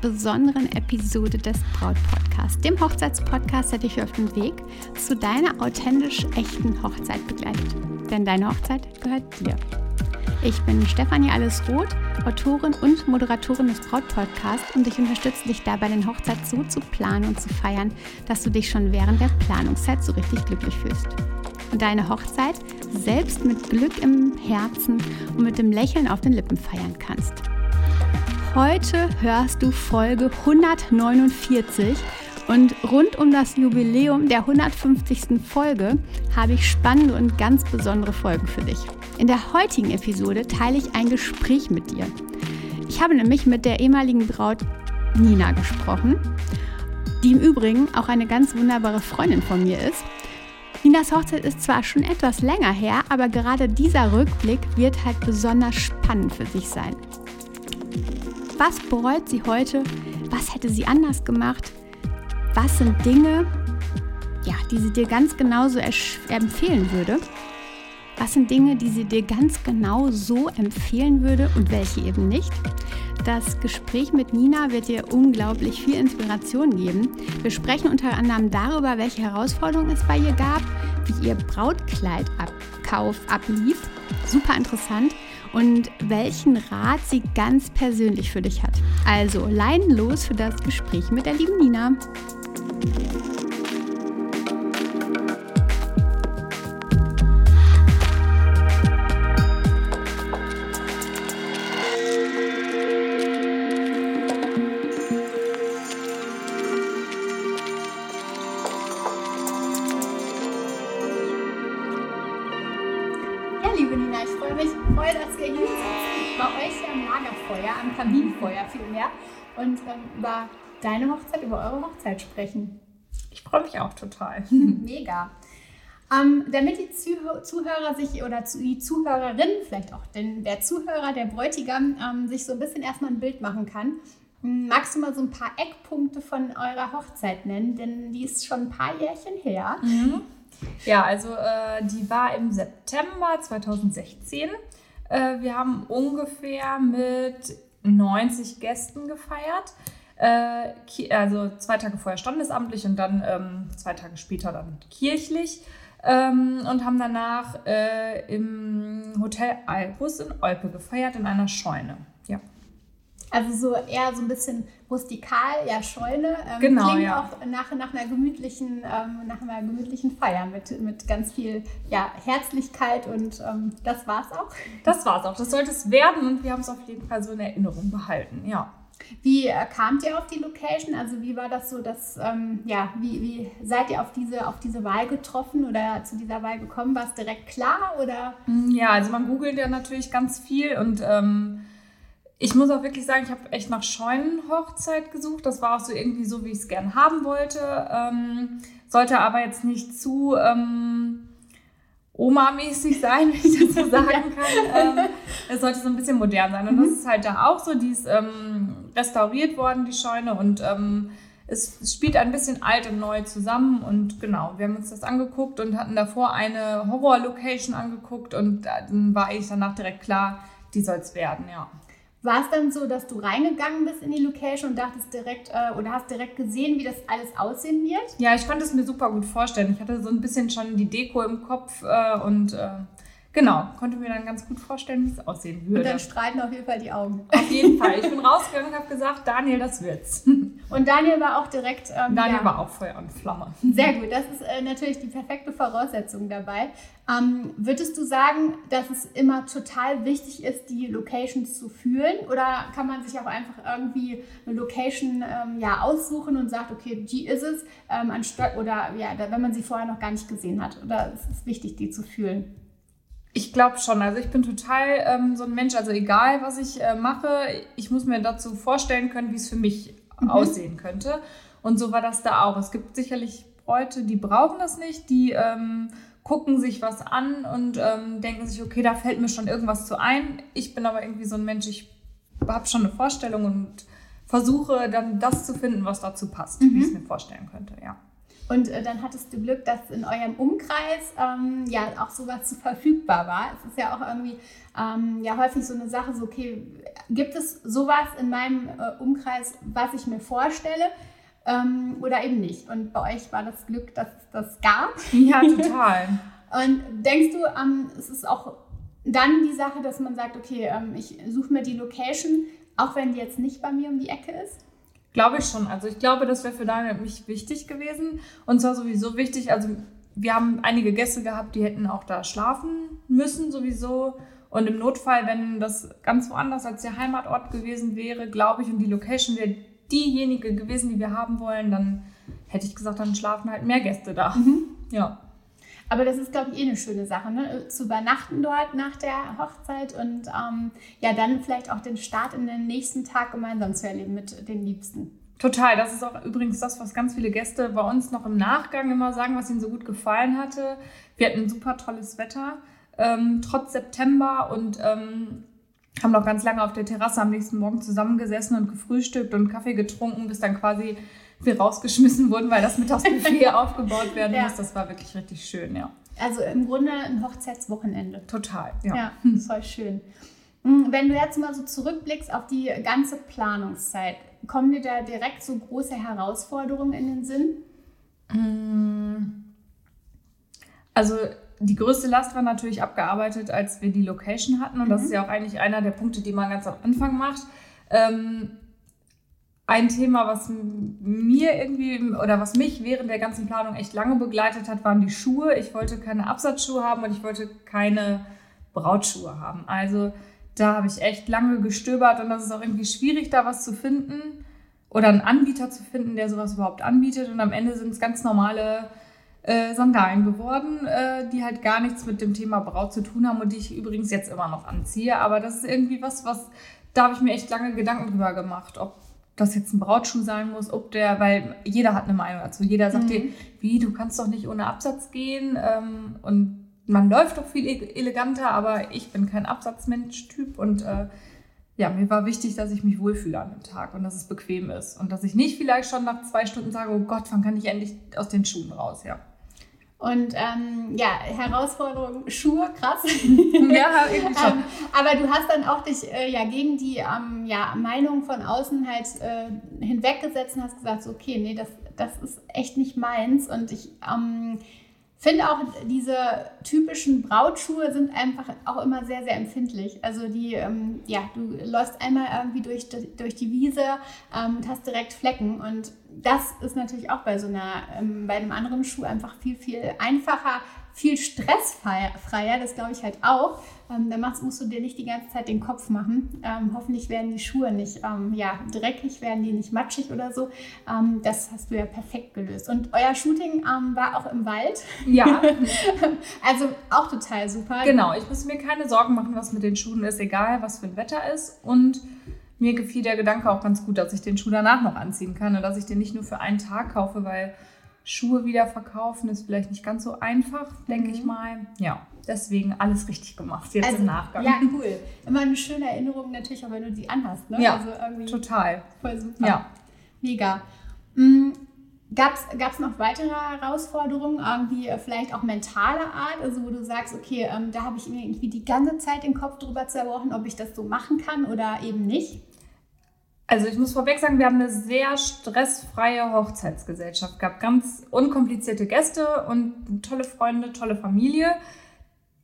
besonderen Episode des Braut Podcasts, dem Hochzeitspodcast, der dich auf dem Weg zu deiner authentisch echten Hochzeit begleitet. Denn deine Hochzeit gehört dir. Ich bin Stefanie Allesroth, Autorin und Moderatorin des Braut-Podcasts und ich unterstütze dich dabei, den Hochzeit so zu planen und zu feiern, dass du dich schon während der Planungszeit so richtig glücklich fühlst. Und deine Hochzeit selbst mit Glück im Herzen und mit dem Lächeln auf den Lippen feiern kannst. Heute hörst du Folge 149 und rund um das Jubiläum der 150. Folge habe ich spannende und ganz besondere Folgen für dich. In der heutigen Episode teile ich ein Gespräch mit dir. Ich habe nämlich mit der ehemaligen Braut Nina gesprochen, die im Übrigen auch eine ganz wunderbare Freundin von mir ist. Ninas Hochzeit ist zwar schon etwas länger her, aber gerade dieser Rückblick wird halt besonders spannend für sich sein. Was bereut sie heute? Was hätte sie anders gemacht? Was sind Dinge, ja, die sie dir ganz genauso empfehlen würde? Was sind Dinge, die sie dir ganz genau so empfehlen würde und welche eben nicht? Das Gespräch mit Nina wird dir unglaublich viel Inspiration geben. Wir sprechen unter anderem darüber, welche Herausforderungen es bei ihr gab, wie ihr Brautkleidabkauf ablief. Super interessant. Und welchen Rat sie ganz persönlich für dich hat. Also, leiden los für das Gespräch mit der lieben Nina. Über eure Hochzeit sprechen. Ich freue mich auch total. Mega. Ähm, damit die Zuhörer sich oder die Zuhörerin, vielleicht auch denn der Zuhörer, der Bräutigam, ähm, sich so ein bisschen erstmal ein Bild machen kann, magst du mal so ein paar Eckpunkte von eurer Hochzeit nennen? Denn die ist schon ein paar Jährchen her. Mhm. Ja, also äh, die war im September 2016. Äh, wir haben ungefähr mit 90 Gästen gefeiert. Äh, also zwei Tage vorher standesamtlich und dann ähm, zwei Tage später dann kirchlich. Ähm, und haben danach äh, im Hotel Albus in Olpe gefeiert, in einer Scheune. Ja. Also so eher so ein bisschen rustikal, ja Scheune. Ähm, genau, klingt ja. auch nach, nach, einer gemütlichen, ähm, nach einer gemütlichen Feier mit, mit ganz viel ja, Herzlichkeit und ähm, das war's auch. Das war's auch. Das sollte es werden und wir haben es auf jeden Fall so in Erinnerung behalten, ja. Wie äh, kamt ihr auf die Location? Also wie war das so, dass, ähm, ja, wie, wie seid ihr auf diese, auf diese Wahl getroffen oder zu dieser Wahl gekommen? War es direkt klar oder? Ja, also man googelt ja natürlich ganz viel und ähm, ich muss auch wirklich sagen, ich habe echt nach Scheunenhochzeit gesucht. Das war auch so irgendwie so, wie ich es gern haben wollte. Ähm, sollte aber jetzt nicht zu ähm, Oma-mäßig sein, wenn ich das so sagen kann. ähm, es sollte so ein bisschen modern sein. Und das mhm. ist halt da auch so. Die ist ähm, restauriert worden, die Scheune. Und ähm, es, es, spielt ein bisschen alt und neu zusammen. Und genau, wir haben uns das angeguckt und hatten davor eine Horror-Location angeguckt. Und dann war eigentlich danach direkt klar, die soll es werden, ja. War es dann so, dass du reingegangen bist in die Location und dachtest direkt äh, oder hast direkt gesehen, wie das alles aussehen wird? Ja, ich konnte es mir super gut vorstellen. Ich hatte so ein bisschen schon die Deko im Kopf äh, und äh, Genau, konnte mir dann ganz gut vorstellen, wie es aussehen würde. Und dann streiten auf jeden Fall die Augen. Auf jeden Fall. Ich bin rausgegangen und habe gesagt, Daniel, das wird's. Und Daniel war auch direkt. Ähm, Daniel ja. war auch Feuer und Flamme. Sehr gut, das ist äh, natürlich die perfekte Voraussetzung dabei. Ähm, würdest du sagen, dass es immer total wichtig ist, die Locations zu fühlen? Oder kann man sich auch einfach irgendwie eine Location ähm, ja, aussuchen und sagt, okay, die ist es, ähm, anstatt, oder ja, wenn man sie vorher noch gar nicht gesehen hat? Oder ist es wichtig, die zu fühlen? Ich glaube schon. Also ich bin total ähm, so ein Mensch, also egal was ich äh, mache, ich muss mir dazu vorstellen können, wie es für mich mhm. aussehen könnte. Und so war das da auch. Es gibt sicherlich Leute, die brauchen das nicht, die ähm, gucken sich was an und ähm, denken sich, okay, da fällt mir schon irgendwas zu ein. Ich bin aber irgendwie so ein Mensch, ich habe schon eine Vorstellung und versuche dann das zu finden, was dazu passt, mhm. wie ich es mir vorstellen könnte, ja. Und äh, dann hattest du Glück, dass in eurem Umkreis ähm, ja auch sowas verfügbar war. Es ist ja auch irgendwie ähm, ja häufig so eine Sache, so okay, gibt es sowas in meinem äh, Umkreis, was ich mir vorstelle? Ähm, oder eben nicht. Und bei euch war das Glück, dass es das gab. Ja, total. Und denkst du, ähm, es ist auch dann die Sache, dass man sagt, okay, ähm, ich suche mir die Location, auch wenn die jetzt nicht bei mir um die Ecke ist? Glaube ich schon. Also ich glaube, das wäre für Daniel mich wichtig gewesen. Und zwar sowieso wichtig, also wir haben einige Gäste gehabt, die hätten auch da schlafen müssen sowieso. Und im Notfall, wenn das ganz woanders als der Heimatort gewesen wäre, glaube ich, und die Location wäre diejenige gewesen, die wir haben wollen, dann hätte ich gesagt, dann schlafen halt mehr Gäste da. Mhm. Ja. Aber das ist, glaube ich, eh eine schöne Sache, ne? zu übernachten dort nach der Hochzeit und ähm, ja, dann vielleicht auch den Start in den nächsten Tag gemeinsam zu erleben mit den Liebsten. Total. Das ist auch übrigens das, was ganz viele Gäste bei uns noch im Nachgang immer sagen, was ihnen so gut gefallen hatte. Wir hatten ein super tolles Wetter, ähm, trotz September und ähm, haben noch ganz lange auf der Terrasse am nächsten Morgen zusammengesessen und gefrühstückt und Kaffee getrunken, bis dann quasi wir rausgeschmissen wurden, weil das Mittagsbuffet aufgebaut werden ja. muss. Das war wirklich richtig schön, ja. Also im Grunde ein Hochzeitswochenende. Total, ja. Ja, voll schön. Hm, wenn du jetzt mal so zurückblickst auf die ganze Planungszeit, kommen dir da direkt so große Herausforderungen in den Sinn? Hm. Also die größte Last war natürlich abgearbeitet, als wir die Location hatten. Und mhm. das ist ja auch eigentlich einer der Punkte, die man ganz am Anfang macht. Ähm, ein Thema, was mir irgendwie oder was mich während der ganzen Planung echt lange begleitet hat, waren die Schuhe. Ich wollte keine Absatzschuhe haben und ich wollte keine Brautschuhe haben. Also da habe ich echt lange gestöbert und das ist auch irgendwie schwierig, da was zu finden oder einen Anbieter zu finden, der sowas überhaupt anbietet. Und am Ende sind es ganz normale äh, Sandalen geworden, äh, die halt gar nichts mit dem Thema Braut zu tun haben und die ich übrigens jetzt immer noch anziehe. Aber das ist irgendwie was, was da habe ich mir echt lange Gedanken drüber gemacht, ob das jetzt ein Brautschuh sein muss, ob der, weil jeder hat eine Meinung dazu. Jeder sagt mhm. dir, wie, du kannst doch nicht ohne Absatz gehen ähm, und man läuft doch viel e-, eleganter, aber ich bin kein Absatzmensch-Typ und äh, ja, mir war wichtig, dass ich mich wohlfühle an dem Tag und dass es bequem ist und dass ich nicht vielleicht schon nach zwei Stunden sage, oh Gott, wann kann ich endlich aus den Schuhen raus, ja. Und ähm, ja, Herausforderung, Schuhe, krass. ja, irgendwie schon. ähm, aber du hast dann auch dich äh, ja gegen die ähm, ja, Meinung von außen halt äh, hinweggesetzt und hast gesagt, so, okay, nee, das, das ist echt nicht meins. Und ich ähm, finde auch, diese typischen Brautschuhe sind einfach auch immer sehr, sehr empfindlich. Also die, ähm, ja, du läufst einmal irgendwie durch, durch die Wiese ähm, und hast direkt Flecken. Und das ist natürlich auch bei so einer, ähm, bei einem anderen Schuh einfach viel, viel einfacher, viel stressfreier. Das glaube ich halt auch. Ähm, da machst, musst du dir nicht die ganze Zeit den Kopf machen. Ähm, hoffentlich werden die Schuhe nicht ähm, ja, dreckig, werden die nicht matschig oder so. Ähm, das hast du ja perfekt gelöst. Und euer Shooting ähm, war auch im Wald. Ja. also auch total super. Genau, ich muss mir keine Sorgen machen, was mit den Schuhen ist, egal was für ein Wetter ist. Und mir gefiel der Gedanke auch ganz gut, dass ich den Schuh danach noch anziehen kann und dass ich den nicht nur für einen Tag kaufe, weil Schuhe wieder verkaufen ist vielleicht nicht ganz so einfach, denke mhm. ich mal. Ja, deswegen alles richtig gemacht jetzt also, im Nachgang. Ja, cool. Immer eine schöne Erinnerung natürlich, auch wenn du die anhast. Ne? Ja, also irgendwie total. Voll super. Ja. Mega. Mhm. Gab es noch weitere Herausforderungen, irgendwie vielleicht auch mentaler Art, also wo du sagst, okay, ähm, da habe ich mir irgendwie die ganze Zeit den Kopf drüber zerbrochen, ob ich das so machen kann oder eben nicht? Also ich muss vorweg sagen, wir haben eine sehr stressfreie Hochzeitsgesellschaft gehabt. Ganz unkomplizierte Gäste und tolle Freunde, tolle Familie.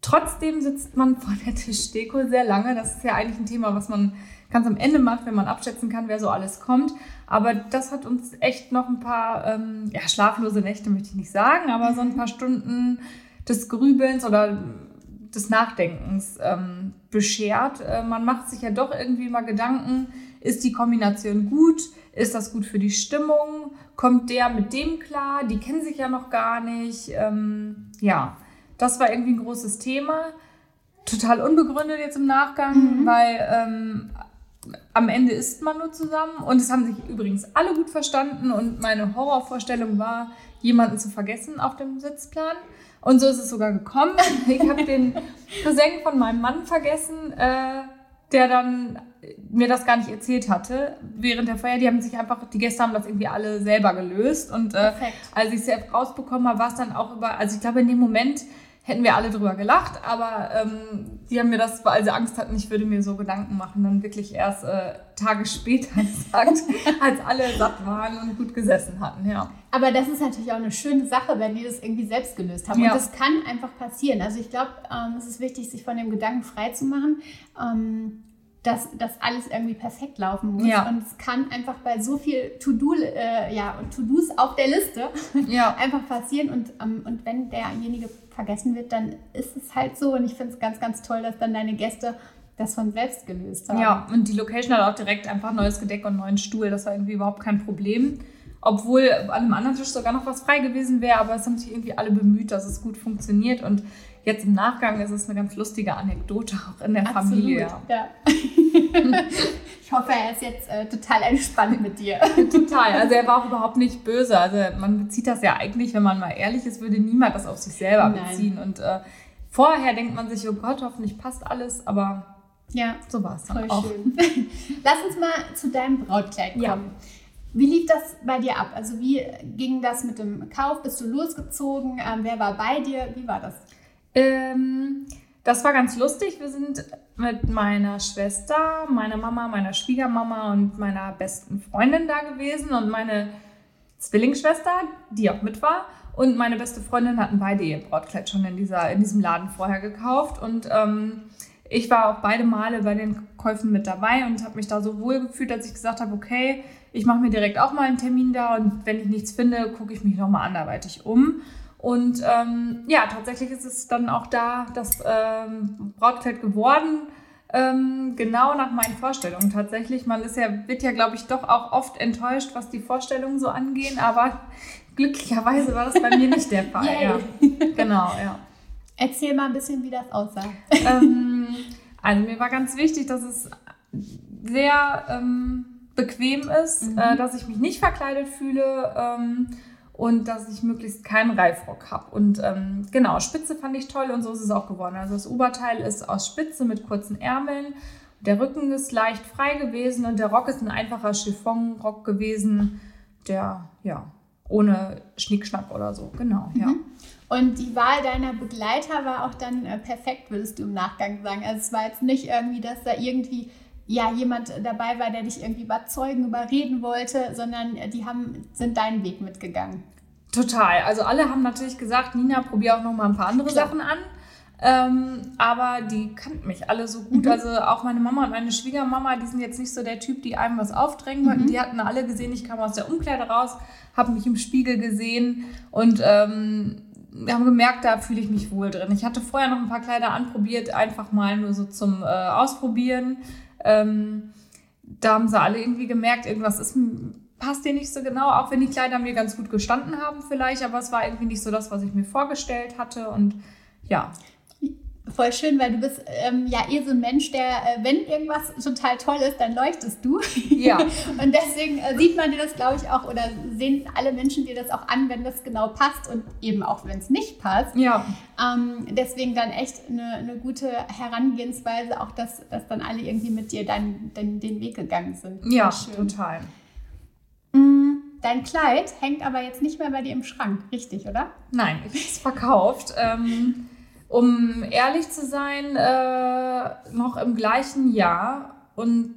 Trotzdem sitzt man vor der Tischdeko sehr lange. Das ist ja eigentlich ein Thema, was man ganz am Ende macht, wenn man abschätzen kann, wer so alles kommt. Aber das hat uns echt noch ein paar, ähm, ja, schlaflose Nächte möchte ich nicht sagen, aber so ein paar Stunden des Grübelns oder des Nachdenkens ähm, beschert. Äh, man macht sich ja doch irgendwie mal Gedanken, ist die Kombination gut? Ist das gut für die Stimmung? Kommt der mit dem klar? Die kennen sich ja noch gar nicht. Ähm, ja, das war irgendwie ein großes Thema. Total unbegründet jetzt im Nachgang, mhm. weil ähm, am Ende isst man nur zusammen und es haben sich übrigens alle gut verstanden und meine Horrorvorstellung war, jemanden zu vergessen auf dem Sitzplan. Und so ist es sogar gekommen. Ich habe den Cousin von meinem Mann vergessen. Äh, der dann mir das gar nicht erzählt hatte während der Feier. Die haben sich einfach, die Gäste haben das irgendwie alle selber gelöst. Und äh, als ich es selbst rausbekommen habe, war es dann auch über, also ich glaube in dem Moment hätten wir alle drüber gelacht, aber ähm, die haben mir das, weil sie Angst hatten, ich würde mir so Gedanken machen, dann wirklich erst äh, Tage später gesagt, als alle satt waren und gut gesessen hatten, ja. Aber das ist natürlich auch eine schöne Sache, wenn die das irgendwie selbst gelöst haben. Ja. Und das kann einfach passieren. Also ich glaube, ähm, es ist wichtig, sich von dem Gedanken frei zu machen. Ähm, dass das alles irgendwie perfekt laufen muss. Ja. Und es kann einfach bei so viel To-Do, äh, ja, To-Dos auf der Liste ja. einfach passieren. Und, ähm, und wenn derjenige vergessen wird, dann ist es halt so. Und ich finde es ganz, ganz toll, dass dann deine Gäste das von selbst gelöst haben. Ja, und die Location hat auch direkt einfach neues Gedeck und neuen Stuhl. Das war irgendwie überhaupt kein Problem. Obwohl an einem anderen Tisch sogar noch was frei gewesen wäre, aber es haben sich irgendwie alle bemüht, dass es gut funktioniert. Und Jetzt im Nachgang ist es eine ganz lustige Anekdote auch in der Absolut, Familie. Ja. ich hoffe, er ist jetzt äh, total entspannt mit dir. total. Also er war auch überhaupt nicht böse. Also man bezieht das ja eigentlich, wenn man mal ehrlich ist, würde niemand das auf sich selber Nein. beziehen. Und äh, vorher denkt man sich, oh Gott, hoffentlich passt alles, aber ja, so war es dann auch. Schön. Lass uns mal zu deinem Brautkleid kommen. Ja. Wie lief das bei dir ab? Also wie ging das mit dem Kauf? Bist du losgezogen? Ähm, wer war bei dir? Wie war das? Ähm, das war ganz lustig. Wir sind mit meiner Schwester, meiner Mama, meiner Schwiegermama und meiner besten Freundin da gewesen und meine Zwillingsschwester, die auch mit war. Und meine beste Freundin hatten beide ihr Brautkleid schon in, dieser, in diesem Laden vorher gekauft. Und ähm, ich war auch beide Male bei den Käufen mit dabei und habe mich da so wohl gefühlt, dass ich gesagt habe, okay, ich mache mir direkt auch mal einen Termin da und wenn ich nichts finde, gucke ich mich nochmal anderweitig um. Und ähm, ja, tatsächlich ist es dann auch da das ähm, Brautkleid geworden, ähm, genau nach meinen Vorstellungen tatsächlich. Man ist ja, wird ja, glaube ich, doch auch oft enttäuscht, was die Vorstellungen so angehen, aber glücklicherweise war das bei mir nicht der Fall. ja. Genau, ja. Erzähl mal ein bisschen, wie das aussah. Ähm, also mir war ganz wichtig, dass es sehr ähm, bequem ist, mhm. äh, dass ich mich nicht verkleidet fühle ähm, und dass ich möglichst keinen Reifrock habe. Und ähm, genau, Spitze fand ich toll und so ist es auch geworden. Also das Oberteil ist aus Spitze mit kurzen Ärmeln. Der Rücken ist leicht frei gewesen und der Rock ist ein einfacher Chiffonrock gewesen, der ja ohne Schnickschnack oder so. Genau, ja. Mhm. Und die Wahl deiner Begleiter war auch dann äh, perfekt, würdest du im Nachgang sagen. Also es war jetzt nicht irgendwie, dass da irgendwie ja, jemand dabei war, der dich irgendwie überzeugen, überreden wollte, sondern die haben, sind deinen Weg mitgegangen. Total. Also alle haben natürlich gesagt, Nina, probier auch noch mal ein paar andere Klar. Sachen an. Ähm, aber die kannten mich alle so gut. Mhm. Also auch meine Mama und meine Schwiegermama, die sind jetzt nicht so der Typ, die einem was aufdrängen wollten. Mhm. Die hatten alle gesehen, ich kam aus der Umkleide raus, habe mich im Spiegel gesehen und ähm, haben gemerkt, da fühle ich mich wohl drin. Ich hatte vorher noch ein paar Kleider anprobiert, einfach mal nur so zum äh, Ausprobieren. Ähm, da haben sie alle irgendwie gemerkt, irgendwas ist, passt dir nicht so genau, auch wenn die Kleider mir ganz gut gestanden haben vielleicht, aber es war irgendwie nicht so das, was ich mir vorgestellt hatte und ja. Voll schön, weil du bist ähm, ja eh so ein Mensch, der, äh, wenn irgendwas total toll ist, dann leuchtest du. Ja. und deswegen äh, sieht man dir das, glaube ich, auch, oder sehen alle Menschen dir das auch an, wenn das genau passt und eben auch, wenn es nicht passt. Ja. Ähm, deswegen dann echt eine, eine gute Herangehensweise, auch dass, dass dann alle irgendwie mit dir dann, dann den Weg gegangen sind. Ja, total. Mm, dein Kleid hängt aber jetzt nicht mehr bei dir im Schrank, richtig, oder? Nein, ich habe es verkauft. Ähm, um ehrlich zu sein, äh, noch im gleichen Jahr. Und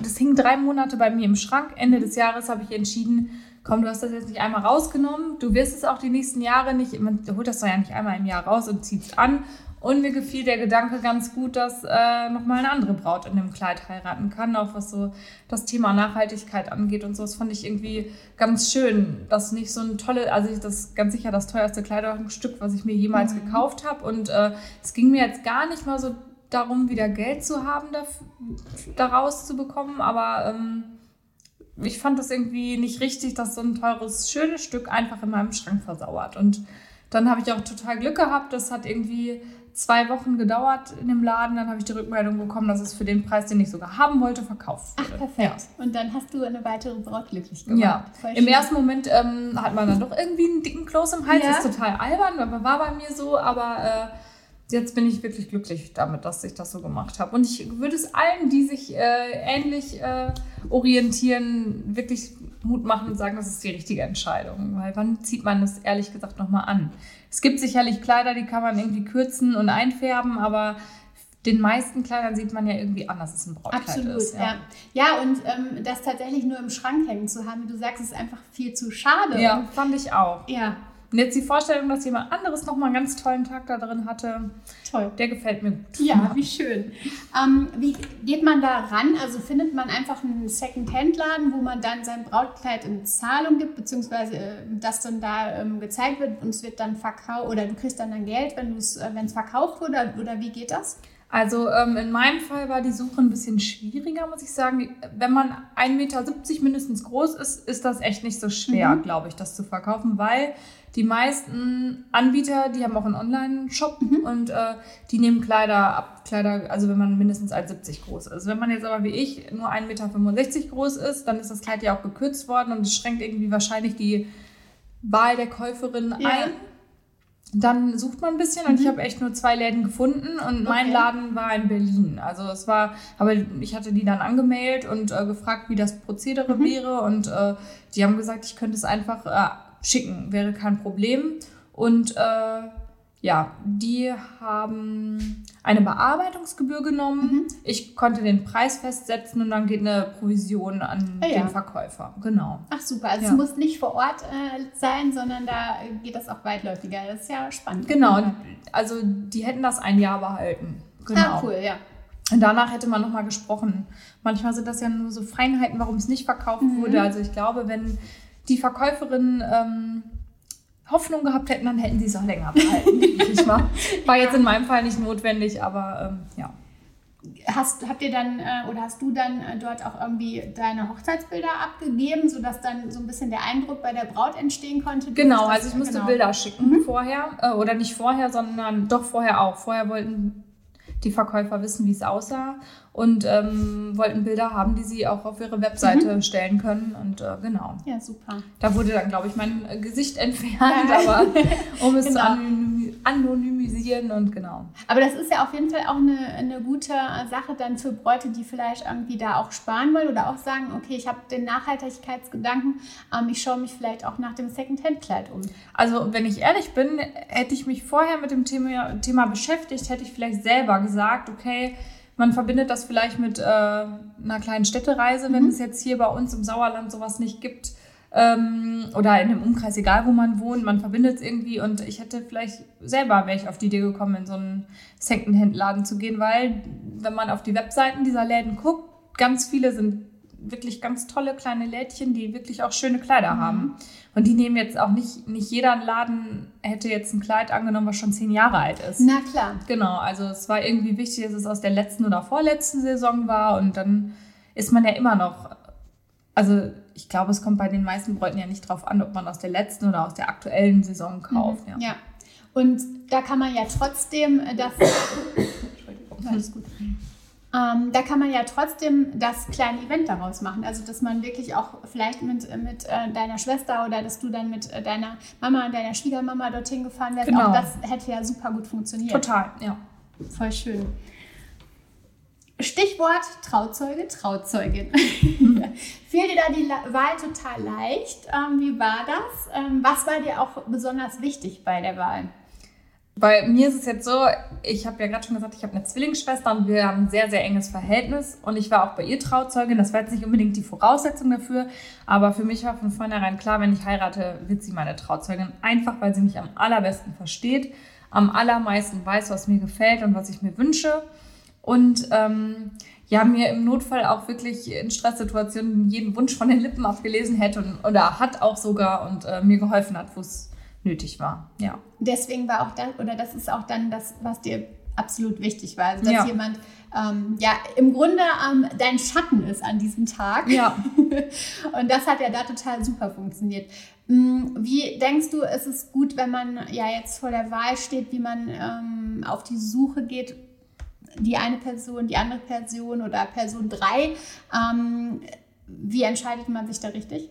das hing drei Monate bei mir im Schrank. Ende des Jahres habe ich entschieden, komm, du hast das jetzt nicht einmal rausgenommen. Du wirst es auch die nächsten Jahre nicht, man holt das doch ja nicht einmal im Jahr raus und zieht es an. Und mir gefiel der Gedanke ganz gut, dass äh, nochmal eine andere Braut in dem Kleid heiraten kann, auch was so das Thema Nachhaltigkeit angeht und so. Das fand ich irgendwie ganz schön, dass nicht so ein tolle, also das ist ganz sicher das teuerste Kleidungsstück, was ich mir jemals mhm. gekauft habe. Und äh, es ging mir jetzt gar nicht mal so darum, wieder Geld zu haben, dafür, daraus zu bekommen, aber ähm, ich fand das irgendwie nicht richtig, dass so ein teures, schönes Stück einfach in meinem Schrank versauert. Und dann habe ich auch total Glück gehabt. Das hat irgendwie zwei Wochen gedauert in dem Laden. Dann habe ich die Rückmeldung bekommen, dass es für den Preis, den ich sogar haben wollte, verkauft wurde. Ach, perfekt. Ja. Und dann hast du eine weitere Braut glücklich gemacht. Ja. Im ersten Moment ähm, hat man dann doch irgendwie einen dicken Kloß im Hals. Ja. Das ist total albern, aber war bei mir so. Aber äh, jetzt bin ich wirklich glücklich damit, dass ich das so gemacht habe. Und ich würde es allen, die sich äh, ähnlich äh, orientieren, wirklich Mut machen und sagen, das ist die richtige Entscheidung. Weil wann zieht man das ehrlich gesagt nochmal an? Es gibt sicherlich Kleider, die kann man irgendwie kürzen und einfärben, aber den meisten Kleidern sieht man ja irgendwie an, dass es ein Brautkleid Absolut, ist. ja. Ja, und ähm, das tatsächlich nur im Schrank hängen zu haben, wie du sagst, ist einfach viel zu schade. Ja, fand ich auch. Ja, Und jetzt die Vorstellung, dass jemand anderes nochmal einen ganz tollen Tag da drin hatte, toll. der gefällt mir gut. Ja, wie schön. Ähm, wie geht man da ran? Also findet man einfach einen Second-Hand-Laden, wo man dann sein Brautkleid in Zahlung gibt, beziehungsweise äh, das dann da ähm, gezeigt wird und es wird dann verkauft oder du kriegst dann dein Geld, wenn es äh, verkauft wurde oder wie geht das? Also ähm, in meinem Fall war die Suche ein bisschen schwieriger, muss ich sagen. Wenn man 1,70 Meter mindestens groß ist, ist das echt nicht so schwer, Mhm. glaube ich, das zu verkaufen, weil die meisten Anbieter, die haben auch einen Online-Shop Mhm. und äh, die nehmen Kleider ab, Kleider, also wenn man mindestens 1,70 groß ist. Wenn man jetzt aber wie ich nur 1,65 Meter groß ist, dann ist das Kleid ja auch gekürzt worden und es schränkt irgendwie wahrscheinlich die Wahl der Käuferin Ja. ein. Dann sucht man ein bisschen und ich habe echt nur zwei Läden gefunden und mein Okay. Laden war in Berlin. Also es war, aber ich hatte die dann angemeldet und äh, gefragt, wie das Prozedere wäre und äh, die haben gesagt, ich könnte es einfach äh, schicken, wäre kein Problem. Und äh, ja, die haben eine Bearbeitungsgebühr genommen. Ich konnte den Preis festsetzen und dann geht eine Provision an Ah, ja. den Verkäufer. Genau. Ach super, also Ja. es muss nicht vor Ort äh, sein, sondern da geht das auch weitläufiger. Das ist ja spannend. Genau, Ja. also die hätten das ein Jahr behalten. Genau. Ah, cool, ja. Und danach hätte man nochmal gesprochen. Manchmal sind das ja nur so Feinheiten, warum es nicht verkauft Mhm. wurde. Also ich glaube, wenn die Verkäuferinnen ähm, Hoffnung gehabt hätten, dann hätten sie es auch länger behalten. War jetzt in meinem Fall nicht notwendig, aber ähm, ja. Hast, habt ihr dann äh, oder hast du dann äh, dort auch irgendwie deine Hochzeitsbilder abgegeben, sodass dann so ein bisschen der Eindruck bei der Braut entstehen konnte? Genau, also ich musste genau. Bilder schicken vorher. Äh, oder nicht vorher, sondern doch vorher auch. Vorher wollten die Verkäufer wissen, wie es aussah und ähm, wollten Bilder haben, die sie auch auf ihre Webseite Mhm. stellen können. Und äh, genau. Ja, super. Da wurde dann, glaube ich, mein Gesicht entfernt, aber um es zu Genau. anonymi- anonymisieren und genau. Aber das ist ja auf jeden Fall auch eine, eine gute Sache dann für Bräute, die vielleicht irgendwie da auch sparen wollen oder auch sagen, okay, ich habe den Nachhaltigkeitsgedanken, ähm, ich schaue mich vielleicht auch nach dem Second-Hand-Kleid um. Also, wenn ich ehrlich bin, hätte ich mich vorher mit dem Thema, Thema beschäftigt, hätte ich vielleicht selber gesagt, okay, man verbindet das vielleicht mit äh, einer kleinen Städtereise, Mhm. wenn es jetzt hier bei uns im Sauerland sowas nicht gibt. Ähm, oder in dem Umkreis, egal wo man wohnt, man verbindet es irgendwie und ich hätte vielleicht selber, wäre ich auf die Idee gekommen, in so einen Secondhand-Laden zu gehen, weil wenn man auf die Webseiten dieser Läden guckt, ganz viele sind wirklich ganz tolle kleine Lädchen, die wirklich auch schöne Kleider haben. Und die nehmen jetzt auch nicht, nicht jeder Laden hätte jetzt ein Kleid angenommen, was schon zehn Jahre alt ist. Na klar. Genau, also es war irgendwie wichtig, dass es aus der letzten oder vorletzten Saison war und dann ist man ja immer noch, also ich glaube, es kommt bei den meisten Bräuten ja nicht drauf an, ob man aus der letzten oder aus der aktuellen Saison kauft. Ja. Ja. Und da kann man ja trotzdem äh, das. Entschuldigung, alles gut. Ähm, da kann man ja trotzdem das kleine Event daraus machen. Also, dass man wirklich auch vielleicht mit, mit äh, deiner Schwester oder dass du dann mit äh, deiner Mama und deiner Schwiegermama dorthin gefahren wärst. Genau. Auch das hätte ja super gut funktioniert. Total, ja. Voll schön. Stichwort Trauzeuge, Trauzeugin. Fiel dir da die Wahl total leicht? Ähm, wie war das? Ähm, was war dir auch besonders wichtig bei der Wahl? Bei mir ist es jetzt so, ich habe ja gerade schon gesagt, ich habe eine Zwillingsschwester und wir haben ein sehr, sehr enges Verhältnis. Und ich war auch bei ihr Trauzeugin. Das war jetzt nicht unbedingt die Voraussetzung dafür, aber für mich war von vornherein klar, wenn ich heirate, wird sie meine Trauzeugin. Einfach, weil sie mich am allerbesten versteht, am allermeisten weiß, was mir gefällt und was ich mir wünsche. Und ähm, ja, mir im Notfall auch wirklich in Stresssituationen jeden Wunsch von den Lippen abgelesen hätte und, oder hat auch sogar und äh, mir geholfen hat, wo es nötig war. Ja. Deswegen war auch das, oder das ist auch dann das, was dir absolut wichtig war. Also, dass Ja. jemand ähm, ja im Grunde ähm, dein Schatten ist an diesem Tag. Ja. Und das hat ja da total super funktioniert. Mm, Wie denkst du, ist es gut, wenn man ja jetzt vor der Wahl steht, wie man ähm, auf die Suche geht, die eine Person, die andere Person oder Person drei? Ähm, wie entscheidet man sich da richtig?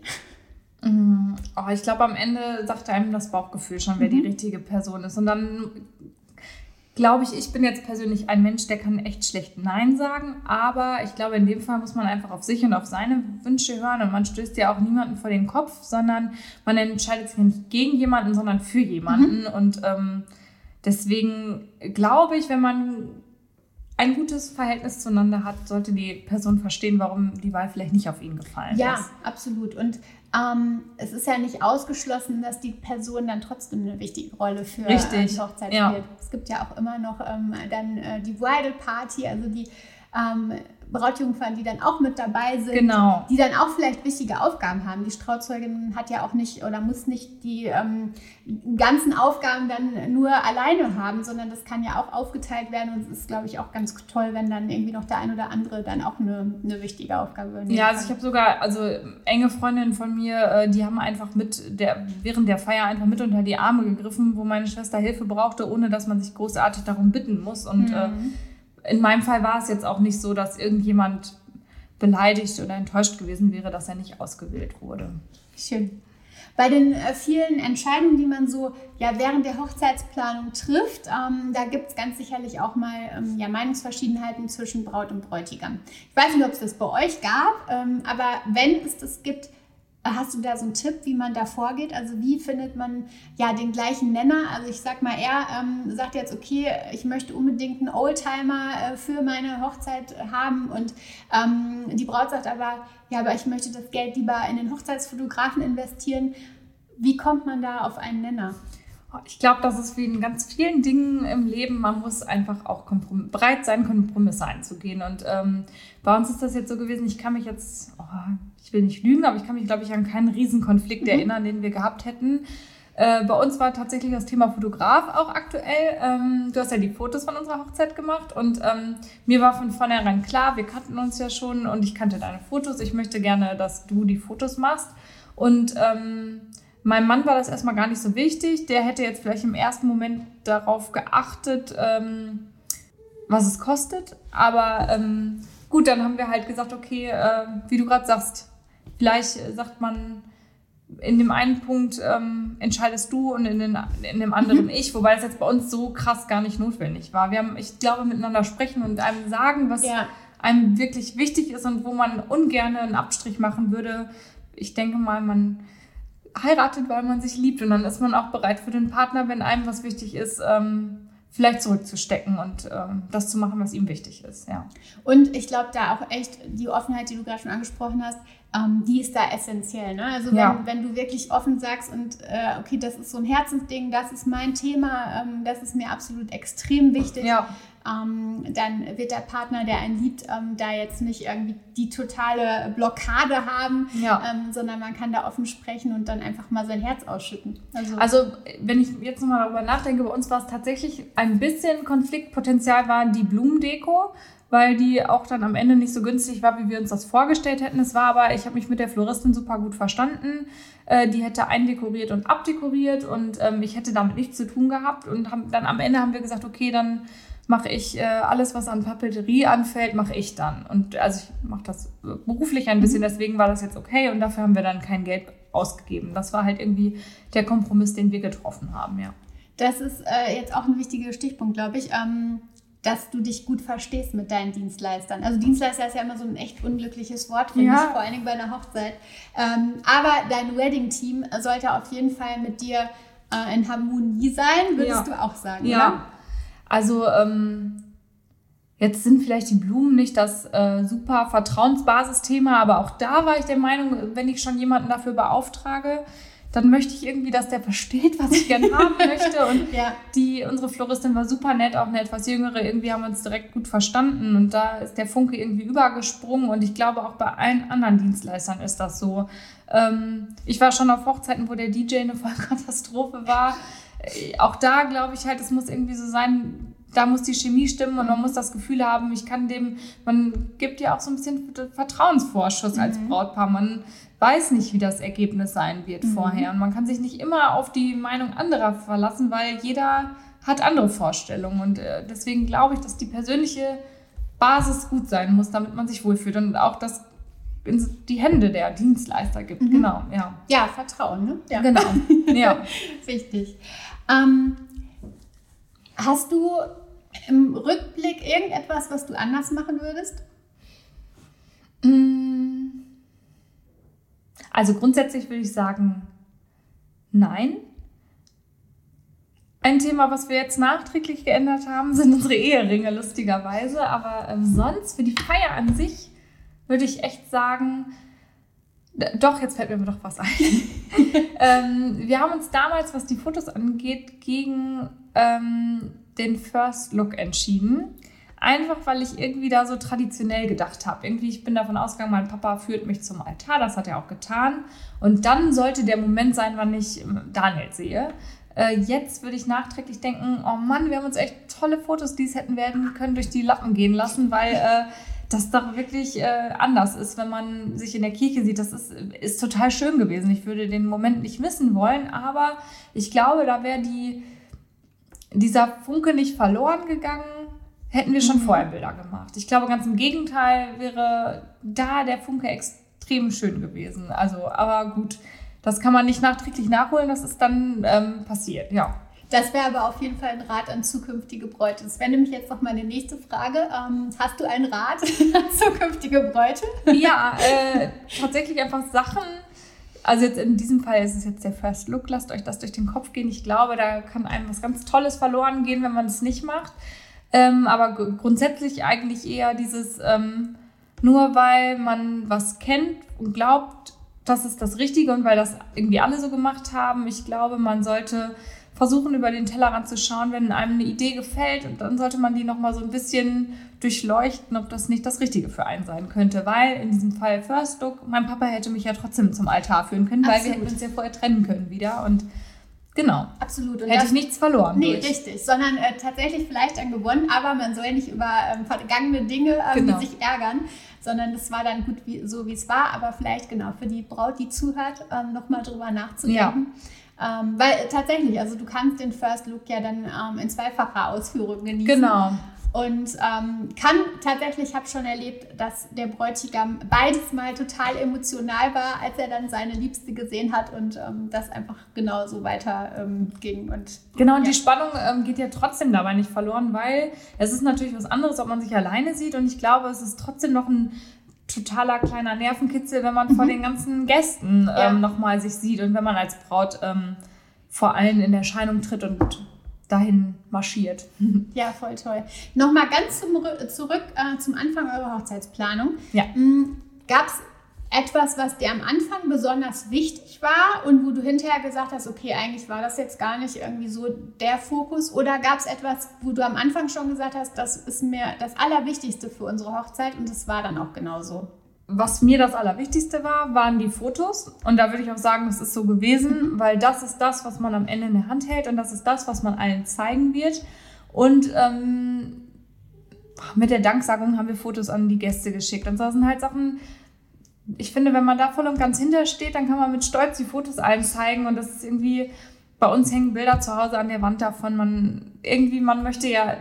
Mm, Oh, ich glaube, am Ende sagt einem das Bauchgefühl schon, wer Mhm. die richtige Person ist. Und dann glaube ich, ich bin jetzt persönlich ein Mensch, der kann echt schlecht Nein sagen, aber ich glaube, in dem Fall muss man einfach auf sich und auf seine Wünsche hören und man stößt ja auch niemanden vor den Kopf, sondern man entscheidet sich nicht gegen jemanden, sondern für jemanden. Mhm. Und ähm, deswegen glaube ich, wenn man ein gutes Verhältnis zueinander hat, sollte die Person verstehen, warum die Wahl vielleicht nicht auf ihn gefallen ja, ist. Ja, absolut. Und ähm, es ist ja nicht ausgeschlossen, dass die Person dann trotzdem eine wichtige Rolle für Richtig. die Hochzeit ja. spielt. Es gibt ja auch immer noch ähm, dann äh, die Bridal Party, also die ähm, Brautjungfern, die dann auch mit dabei sind, genau. die dann auch vielleicht wichtige Aufgaben haben. Die Strauzeugin hat ja auch nicht oder muss nicht die ähm, ganzen Aufgaben dann nur alleine haben, sondern das kann ja auch aufgeteilt werden und es ist, glaube ich, auch ganz toll, wenn dann irgendwie noch der ein oder andere dann auch eine, eine wichtige Aufgabe übernimmt. Ja, also ich habe sogar, also enge Freundinnen von mir, äh, die haben einfach mit der, während der Feier einfach mit unter die Arme gegriffen, wo meine Schwester Hilfe brauchte, ohne dass man sich großartig darum bitten muss und mhm. äh, in meinem Fall war es jetzt auch nicht so, dass irgendjemand beleidigt oder enttäuscht gewesen wäre, dass er nicht ausgewählt wurde. Schön. Bei den äh, vielen Entscheidungen, die man so ja, während der Hochzeitsplanung trifft, ähm, da gibt es ganz sicherlich auch mal ähm, ja, Meinungsverschiedenheiten zwischen Braut und Bräutigam. Ich weiß nicht, ob es das bei euch gab, ähm, aber wenn es das gibt, Hast du da so einen Tipp, wie man da vorgeht? Also wie findet man ja den gleichen Nenner? Also ich sag mal, er ähm, sagt jetzt, okay, ich möchte unbedingt einen Oldtimer äh, für meine Hochzeit haben und ähm, die Braut sagt aber, ja, aber ich möchte das Geld lieber in den Hochzeitsfotografen investieren. Wie kommt man da auf einen Nenner? Ich glaube, das ist wie in ganz vielen Dingen im Leben. Man muss einfach auch bereit sein, Kompromisse einzugehen. Und ähm, bei uns ist das jetzt so gewesen, ich kann mich jetzt, oh, ich will nicht lügen, aber ich kann mich, glaube ich, an keinen Riesenkonflikt mhm. erinnern, den wir gehabt hätten. Äh, bei uns war tatsächlich das Thema Fotograf auch aktuell. Ähm, du hast ja die Fotos von unserer Hochzeit gemacht und ähm, mir war von vornherein klar, wir kannten uns ja schon und ich kannte deine Fotos. Ich möchte gerne, dass du die Fotos machst. Und ähm, meinem Mann war das erstmal gar nicht so wichtig. Der hätte jetzt vielleicht im ersten Moment darauf geachtet, ähm, was es kostet. Aber ähm, gut, dann haben wir halt gesagt, okay, äh, wie du gerade sagst, Vielleicht sagt man, in dem einen Punkt ähm, entscheidest du und in, den, in dem anderen mhm. ich, wobei das jetzt bei uns so krass gar nicht notwendig war. Wir haben, ich glaube, miteinander sprechen und einem sagen, was ja. einem wirklich wichtig ist und wo man ungern einen Abstrich machen würde. Ich denke mal, man heiratet, weil man sich liebt und dann ist man auch bereit für den Partner, wenn einem was wichtig ist, ähm, vielleicht zurückzustecken und ähm, das zu machen, was ihm wichtig ist. Ja. Und ich glaube, da auch echt die Offenheit, die du gerade schon angesprochen hast, ähm, die ist da essentiell. Ne? Also wenn, ja. wenn du wirklich offen sagst und äh, okay, das ist so ein Herzensding, das ist mein Thema, ähm, das ist mir absolut extrem wichtig. Ja. Ähm, dann wird der Partner, der einen liebt, ähm, da jetzt nicht irgendwie die totale Blockade haben, ja. ähm, sondern man kann da offen sprechen und dann einfach mal sein Herz ausschütten. Also, also wenn ich jetzt nochmal darüber nachdenke, bei uns war es tatsächlich ein bisschen Konfliktpotenzial, war die Blumendeko weil die auch dann am Ende nicht so günstig war, wie wir uns das vorgestellt hätten. Es war aber, ich habe mich mit der Floristin super gut verstanden. Äh, die hätte eindekoriert und abdekoriert und ähm, ich hätte damit nichts zu tun gehabt. Und haben, dann am Ende haben wir gesagt, okay, dann mache ich äh, alles, was an Papeterie anfällt, mache ich dann. Und also ich mache das beruflich ein bisschen, deswegen war das jetzt okay und dafür haben wir dann kein Geld ausgegeben. Das war halt irgendwie der Kompromiss, den wir getroffen haben, ja. Das ist äh, jetzt auch ein wichtiger Stichpunkt, glaube ich. Ähm dass du dich gut verstehst mit deinen Dienstleistern. Also Dienstleister ist ja immer so ein echt unglückliches Wort, finde ja. ich, vor allen Dingen bei einer Hochzeit. Ähm, aber dein Wedding-Team sollte auf jeden Fall mit dir äh, in Harmonie sein, würdest ja. du auch sagen, ja. oder? Also ähm, jetzt sind vielleicht die Blumen nicht das äh, super Vertrauensbasisthema, aber auch da war ich der Meinung, wenn ich schon jemanden dafür beauftrage, dann möchte ich irgendwie, dass der versteht, was ich gerne haben möchte. Und ja. die, unsere Floristin war super nett, auch eine etwas jüngere. Irgendwie haben wir uns direkt gut verstanden und da ist der Funke irgendwie übergesprungen. Und ich glaube, auch bei allen anderen Dienstleistern ist das so. Ähm, ich war schon auf Hochzeiten, wo der DJ eine Vollkatastrophe war. Äh, auch da glaube ich halt, es muss irgendwie so sein, da muss die Chemie stimmen und man muss das Gefühl haben, ich kann dem, man gibt ja auch so ein bisschen Vertrauensvorschuss als mhm. Brautpaar. Man weiß nicht, wie das Ergebnis sein wird mhm. vorher. Und man kann sich nicht immer auf die Meinung anderer verlassen, weil jeder hat andere Vorstellungen. Und äh, deswegen glaube ich, dass die persönliche Basis gut sein muss, damit man sich wohlfühlt. Und auch das in die Hände der Dienstleister gibt. Mhm. Genau, ja. Ja, Vertrauen, ne? Ja. Genau, ja. Richtig. Ähm, hast du Im Rückblick irgendetwas, was du anders machen würdest? Mm. Also grundsätzlich würde ich sagen, nein. Ein Thema, was wir jetzt nachträglich geändert haben, sind unsere Eheringe, lustigerweise. Aber ähm, sonst, für die Feier an sich, würde ich echt sagen, doch, jetzt fällt mir doch was ein. ähm, wir haben uns damals, was die Fotos angeht, gegen ähm, den First Look entschieden. Einfach weil ich irgendwie da so traditionell gedacht habe. Irgendwie, ich bin davon ausgegangen, mein Papa führt mich zum Altar, das hat er auch getan. Und dann sollte der Moment sein, wann ich ähm, Daniel sehe. Äh, jetzt würde ich nachträglich denken, oh Mann, wir haben uns echt tolle Fotos, die es hätten werden können, durch die Lappen gehen lassen, weil äh, das doch wirklich äh, anders ist, wenn man sich in der Kirche sieht. Das ist, ist total schön gewesen. Ich würde den Moment nicht missen wollen, aber ich glaube, da wäre die, dieser Funke nicht verloren gegangen hätten wir schon mhm. vorher Bilder gemacht. Ich glaube, ganz im Gegenteil wäre da der Funke extrem schön gewesen. Also, aber gut, das kann man nicht nachträglich nachholen, das ist dann ähm, passiert, ja. Das wäre aber auf jeden Fall ein Rat an zukünftige Bräute. Das wäre nämlich jetzt noch meine nächste Frage. Ähm, hast du einen Rat an zukünftige Bräute? Ja, äh, tatsächlich einfach Sachen. Also jetzt in diesem Fall ist es jetzt der First Look. Lasst euch das durch den Kopf gehen. Ich glaube, da kann einem was ganz Tolles verloren gehen, wenn man es nicht macht. Ähm, aber grundsätzlich eigentlich eher dieses, ähm, nur weil man was kennt und glaubt, das ist das Richtige und weil das irgendwie alle so gemacht haben. Ich glaube, man sollte versuchen, über den Tellerrand zu schauen, wenn einem eine Idee gefällt und dann sollte man die nochmal so ein bisschen durchleuchten, ob das nicht das Richtige für einen sein könnte. Weil in diesem Fall First Look, mein Papa hätte mich ja trotzdem zum Altar führen können, Absolut. weil wir hätten uns ja vorher trennen können wieder und Genau. Absolut. Und Hätte ich nichts verloren. Nee, durch. richtig. Sondern äh, tatsächlich vielleicht dann gewonnen, aber man soll nicht über ähm, vergangene Dinge ähm, genau. sich ärgern, sondern das war dann gut wie, so, wie es war. Aber vielleicht genau für die Braut, die zuhört, ähm, nochmal drüber nachzudenken. Ja. Ähm, weil tatsächlich, also du kannst den First Look ja dann ähm, in zweifacher Ausführung genießen. Genau. Und ähm, kann tatsächlich, ich habe schon erlebt, dass der Bräutigam beides mal total emotional war, als er dann seine Liebste gesehen hat und ähm, das einfach genauso weiter ähm, ging. Und, genau, und ja. die Spannung ähm, geht ja trotzdem dabei nicht verloren, weil es ist natürlich was anderes, ob man sich alleine sieht und ich glaube, es ist trotzdem noch ein totaler kleiner Nervenkitzel, wenn man mhm. vor den ganzen Gästen ja. ähm, nochmal sich sieht und wenn man als Braut ähm, vor allen in Erscheinung tritt und dahin marschiert. Ja, voll toll. Nochmal ganz zum, zurück äh, zum Anfang eurer Hochzeitsplanung. Ja. Mm, Gab es etwas, was dir am Anfang besonders wichtig war und wo du hinterher gesagt hast, okay, eigentlich war das jetzt gar nicht irgendwie so der Fokus? Oder gab es etwas, wo du am Anfang schon gesagt hast, das ist mir das Allerwichtigste für unsere Hochzeit und das war dann auch genauso? was mir das Allerwichtigste war, waren die Fotos. Und da würde ich auch sagen, das ist so gewesen, mhm. weil das ist das, was man am Ende in der Hand hält und das ist das, was man allen zeigen wird. Und ähm, mit der Danksagung haben wir Fotos an die Gäste geschickt. Und das sind halt Sachen, ich finde, wenn man da voll und ganz hintersteht, dann kann man mit Stolz die Fotos allen zeigen. Und das ist irgendwie, bei uns hängen Bilder zu Hause an der Wand davon. Man irgendwie, man möchte ja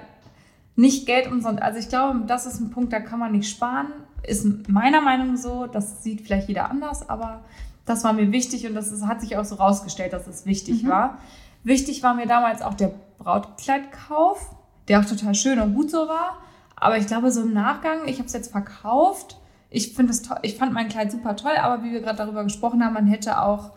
nicht Geld umsonst. Also ich glaube, das ist ein Punkt, da kann man nicht sparen ist meiner Meinung so, das sieht vielleicht jeder anders, aber das war mir wichtig und das ist, hat sich auch so rausgestellt, dass es wichtig mhm. war. Wichtig war mir damals auch der Brautkleidkauf, der auch total schön und gut so war. Aber ich glaube, so im Nachgang, ich habe es jetzt verkauft. Ich finde es ich fand mein Kleid super toll, aber wie wir gerade darüber gesprochen haben, man hätte auch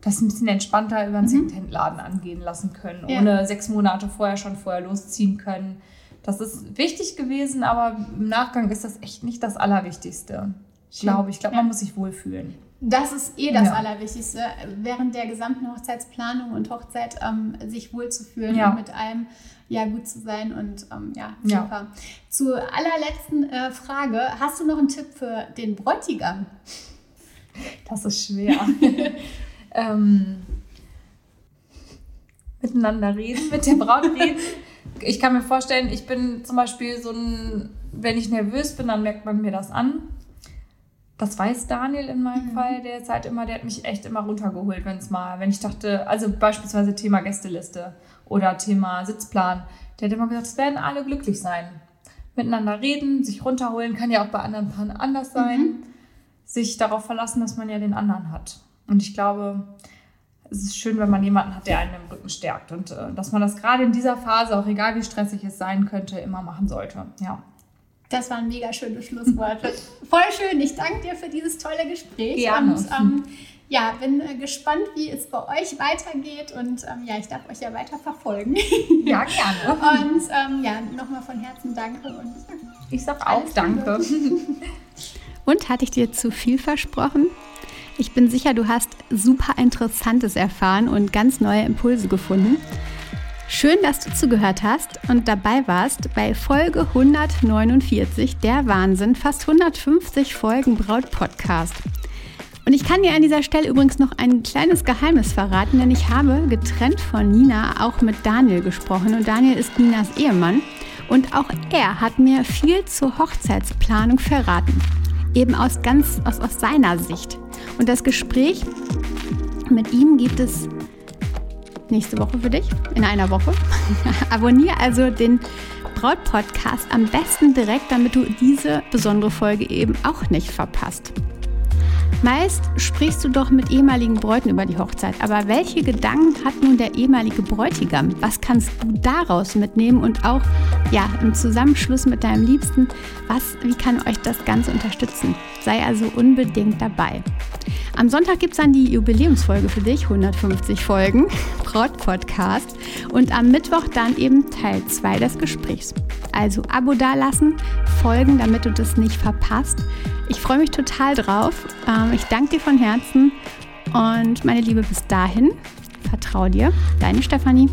das ein bisschen entspannter über einen mhm. Secondhand-Laden angehen lassen können, ja. ohne sechs Monate vorher schon vorher losziehen können. Das ist wichtig gewesen, aber im Nachgang ist das echt nicht das Allerwichtigste. Glaube ich. Ich glaube, man muss sich wohlfühlen. Das ist eh das ja. Allerwichtigste, während der gesamten Hochzeitsplanung und Hochzeit ähm, sich wohlzufühlen ja. und mit allem ja gut zu sein und ähm, ja, super. Ja. Zur allerletzten äh, Frage, hast du noch einen Tipp für den Bräutigam? Das ist schwer. ähm, miteinander reden, mit der Braut reden ich kann mir vorstellen, ich bin zum Beispiel so ein, wenn ich nervös bin, dann merkt man mir das an. Das weiß Daniel in meinem mhm. Fall, der ist halt immer, der hat mich echt immer runtergeholt, wenn es mal, wenn ich dachte, also beispielsweise Thema Gästeliste oder Thema Sitzplan, der hat immer gesagt, es werden alle glücklich sein. Miteinander reden, sich runterholen, kann ja auch bei anderen Paaren anders sein. Mhm. Sich darauf verlassen, dass man ja den anderen hat. Und ich glaube, es ist schön, wenn man jemanden hat, der einen im Rücken stärkt und äh, dass man das gerade in dieser Phase, auch egal wie stressig es sein könnte, immer machen sollte. Ja. Das waren mega schöne Schlussworte. Voll schön. Ich danke dir für dieses tolle Gespräch. Gerne. Und ähm, ja, bin äh, gespannt, wie es bei euch weitergeht. Und ähm, ja, ich darf euch ja weiter verfolgen. Ja, gerne. und ähm, ja, nochmal von Herzen danke. Und ich sag auch danke. Und hatte ich dir zu viel versprochen? Ich bin sicher, du hast super Interessantes erfahren und ganz neue Impulse gefunden. Schön, dass du zugehört hast und dabei warst bei Folge 149, der Wahnsinn, fast 150 Folgen Braut Podcast. Und ich kann dir an dieser Stelle übrigens noch ein kleines Geheimnis verraten, denn ich habe getrennt von Nina auch mit Daniel gesprochen und Daniel ist Ninas Ehemann und auch er hat mir viel zur Hochzeitsplanung verraten, eben aus ganz aus, aus seiner Sicht. Und das Gespräch mit ihm gibt es nächste Woche für dich, in einer Woche. Abonniere also den Braut-Podcast am besten direkt, damit du diese besondere Folge eben auch nicht verpasst. Meist sprichst du doch mit ehemaligen Bräuten über die Hochzeit, aber welche Gedanken hat nun der ehemalige Bräutigam? Was kannst du daraus mitnehmen und auch ja, im Zusammenschluss mit deinem Liebsten, was, wie kann euch das Ganze unterstützen? Sei also unbedingt dabei. Am Sonntag gibt es dann die Jubiläumsfolge für dich, 150 Folgen, Braut-Podcast. Und am Mittwoch dann eben Teil 2 des Gesprächs. Also Abo dalassen, folgen, damit du das nicht verpasst. Ich freue mich total drauf. Ähm, ich danke dir von Herzen und meine Liebe, bis dahin, vertrau dir, deine Stefanie.